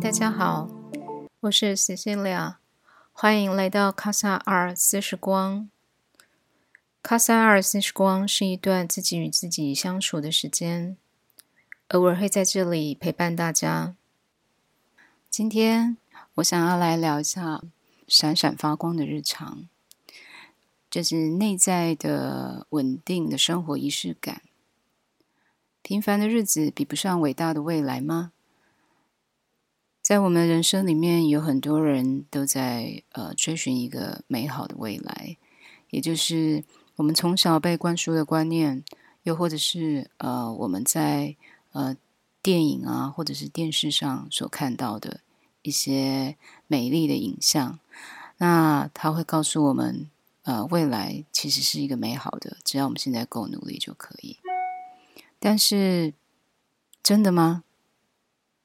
大家好，我是 Cecilia，欢迎来到卡萨尔四时光。卡萨尔四时光是一段自己与自己相处的时间，偶尔会在这里陪伴大家。今天我想要来聊一下闪闪发光的日常，就是内在的稳定的生活仪式感。平凡的日子比不上伟大的未来吗？在我们人生里面，有很多人都在呃追寻一个美好的未来，也就是我们从小被灌输的观念，又或者是呃我们在呃电影啊或者是电视上所看到的一些美丽的影像，那他会告诉我们，呃未来其实是一个美好的，只要我们现在够努力就可以。但是，真的吗？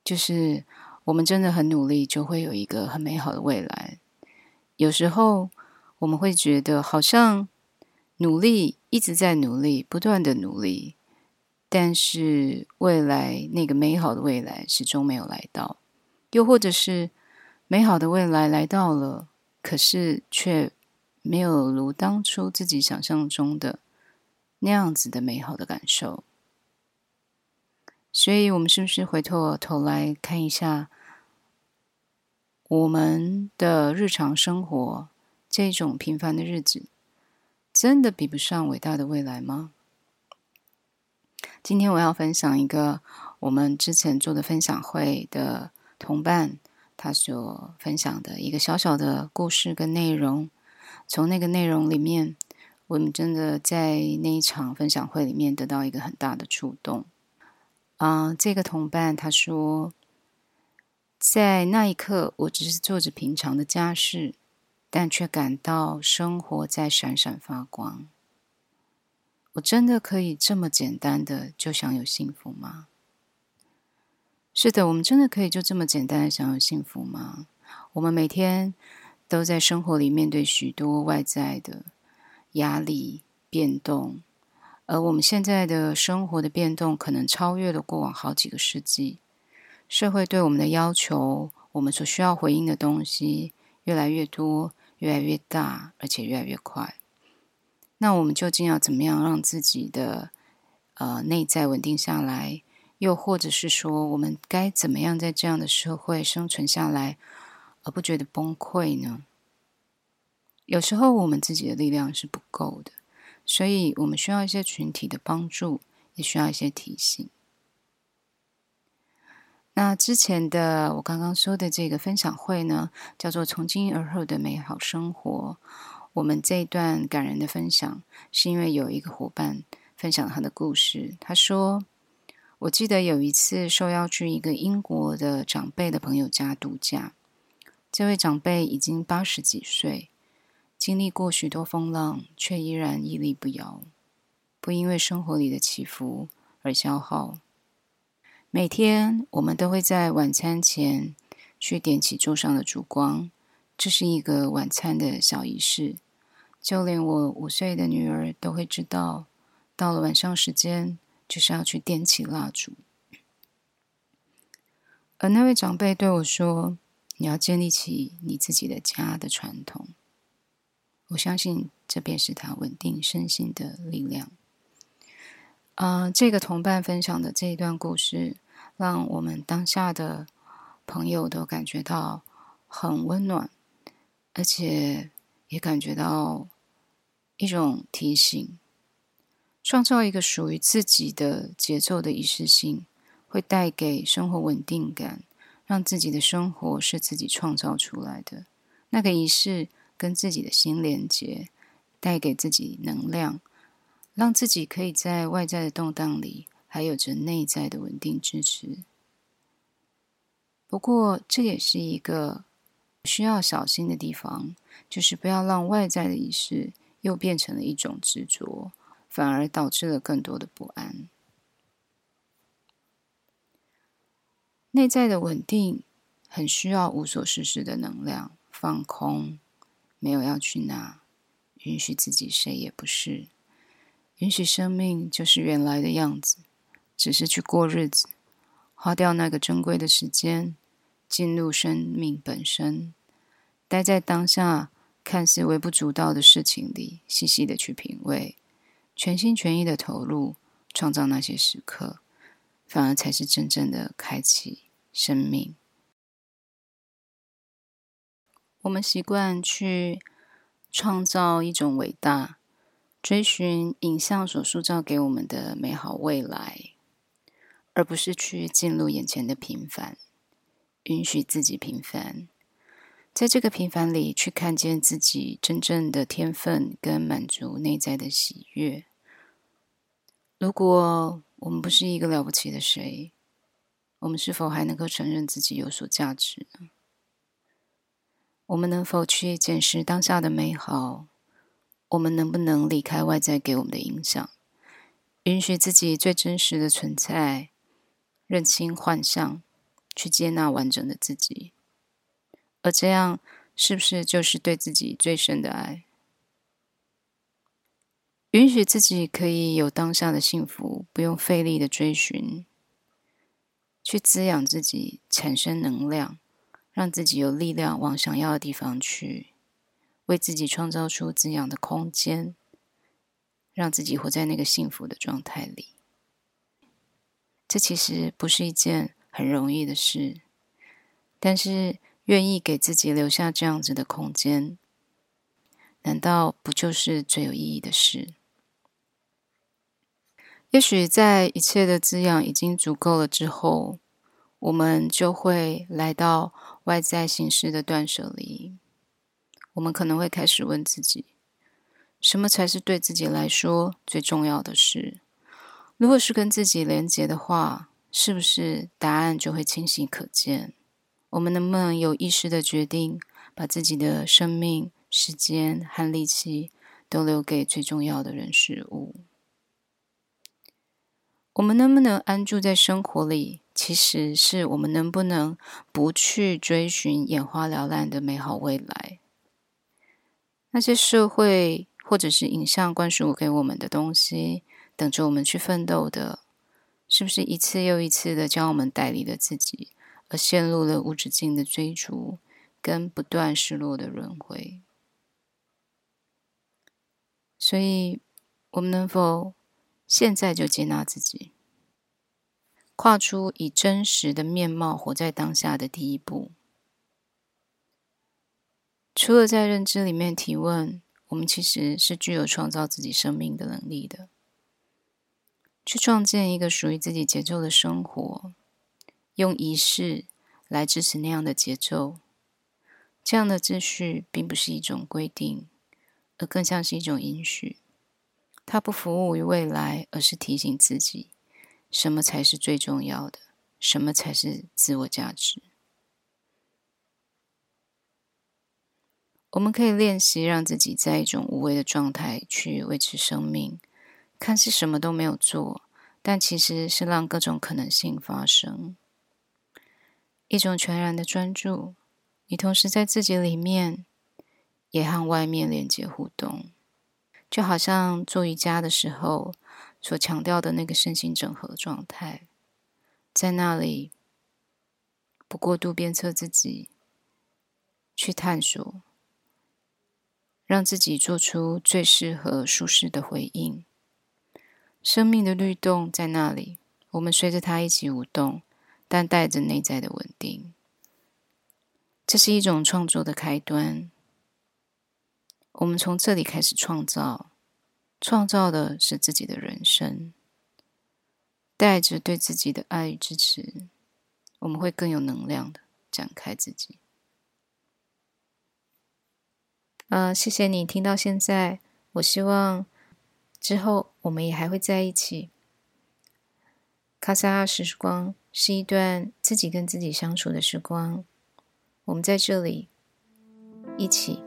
就是我们真的很努力，就会有一个很美好的未来。有时候我们会觉得，好像努力一直在努力，不断的努力，但是未来那个美好的未来始终没有来到。又或者是美好的未来来到了，可是却没有如当初自己想象中的那样子的美好的感受。所以，我们是不是回过头来看一下我们的日常生活？这种平凡的日子，真的比不上伟大的未来吗？今天我要分享一个我们之前做的分享会的同伴他所分享的一个小小的故事跟内容。从那个内容里面，我们真的在那一场分享会里面得到一个很大的触动。啊，这个同伴他说，在那一刻，我只是做着平常的家事，但却感到生活在闪闪发光。我真的可以这么简单的就享有幸福吗？是的，我们真的可以就这么简单的享有幸福吗？我们每天都在生活里面对许多外在的压力变动。而我们现在的生活的变动，可能超越了过往好几个世纪。社会对我们的要求，我们所需要回应的东西，越来越多，越来越大，而且越来越快。那我们究竟要怎么样让自己的呃内在稳定下来？又或者是说，我们该怎么样在这样的社会生存下来，而不觉得崩溃呢？有时候我们自己的力量是不够的。所以我们需要一些群体的帮助，也需要一些提醒。那之前的我刚刚说的这个分享会呢，叫做“从今而后的美好生活”。我们这一段感人的分享，是因为有一个伙伴分享他的故事。他说：“我记得有一次受邀去一个英国的长辈的朋友家度假，这位长辈已经八十几岁。”经历过许多风浪，却依然屹立不摇，不因为生活里的起伏而消耗。每天，我们都会在晚餐前去点起桌上的烛光，这是一个晚餐的小仪式。就连我五岁的女儿都会知道，到了晚上时间，就是要去点起蜡烛。而那位长辈对我说：“你要建立起你自己的家的传统。”我相信这便是他稳定身心的力量。啊，这个同伴分享的这一段故事，让我们当下的朋友都感觉到很温暖，而且也感觉到一种提醒：创造一个属于自己的节奏的仪式性，会带给生活稳定感，让自己的生活是自己创造出来的那个仪式。跟自己的心连接，带给自己能量，让自己可以在外在的动荡里，还有着内在的稳定支持。不过，这也是一个需要小心的地方，就是不要让外在的仪式又变成了一种执着，反而导致了更多的不安。内在的稳定很需要无所事事的能量，放空。没有要去哪，允许自己谁也不是，允许生命就是原来的样子，只是去过日子，花掉那个珍贵的时间，进入生命本身，待在当下看似微不足道的事情里，细细的去品味，全心全意的投入，创造那些时刻，反而才是真正的开启生命。我们习惯去创造一种伟大，追寻影像所塑造给我们的美好未来。而不是去进入眼前的平凡，允许自己平凡，在这个平凡里去看见自己真正的天分跟满足内在的喜悦。如果我们不是一个了不起的谁，我们是否还能够承认自己有所价值呢？我们能否去检视当下的美好？我们能不能离开外在给我们的影响，允许自己最真实的存在？认清幻象，去接纳完整的自己，而这样是不是就是对自己最深的爱？允许自己可以有当下的幸福，不用费力的追寻，去滋养自己，产生能量，让自己有力量往想要的地方去，为自己创造出滋养的空间，让自己活在那个幸福的状态里。这其实不是一件很容易的事，但是愿意给自己留下这样子的空间，难道不就是最有意义的事？也许在一切的滋养已经足够了之后，我们就会来到外在形式的断舍离。我们可能会开始问自己：什么才是对自己来说最重要的事？如果是跟自己连接的话，是不是答案就会清晰可见？我们能不能有意识的决定，把自己的生命、时间和力气都留给最重要的人事物？我们能不能安住在生活里？其实是我们能不能不去追寻眼花缭乱的美好未来？那些社会或者是影像灌输给我们的东西。等着我们去奋斗的，是不是一次又一次的将我们带离了自己，而陷入了无止境的追逐跟不断失落的轮回？所以，我们能否现在就接纳自己，跨出以真实的面貌活在当下的第一步？除了在认知里面提问，我们其实是具有创造自己生命的能力的。去创建一个属于自己节奏的生活，用仪式来支持那样的节奏。这样的秩序并不是一种规定，而更像是一种允许。它不服务于未来，而是提醒自己什么才是最重要的，什么才是自我价值。我们可以练习让自己在一种无为的状态去维持生命。看似什么都没有做，但其实是让各种可能性发生。一种全然的专注，你同时在自己里面，也和外面连接互动，就好像做瑜伽的时候所强调的那个身心整合状态，在那里不过度鞭策自己，去探索，让自己做出最适合、舒适的回应。生命的律动在那里，我们随着它一起舞动，但带着内在的稳定。这是一种创作的开端。我们从这里开始创造，创造的是自己的人生。带着对自己的爱与支持，我们会更有能量的展开自己。啊，谢谢你听到现在。我希望。之后，我们也还会在一起。卡萨尔时光是一段自己跟自己相处的时光。我们在这里一起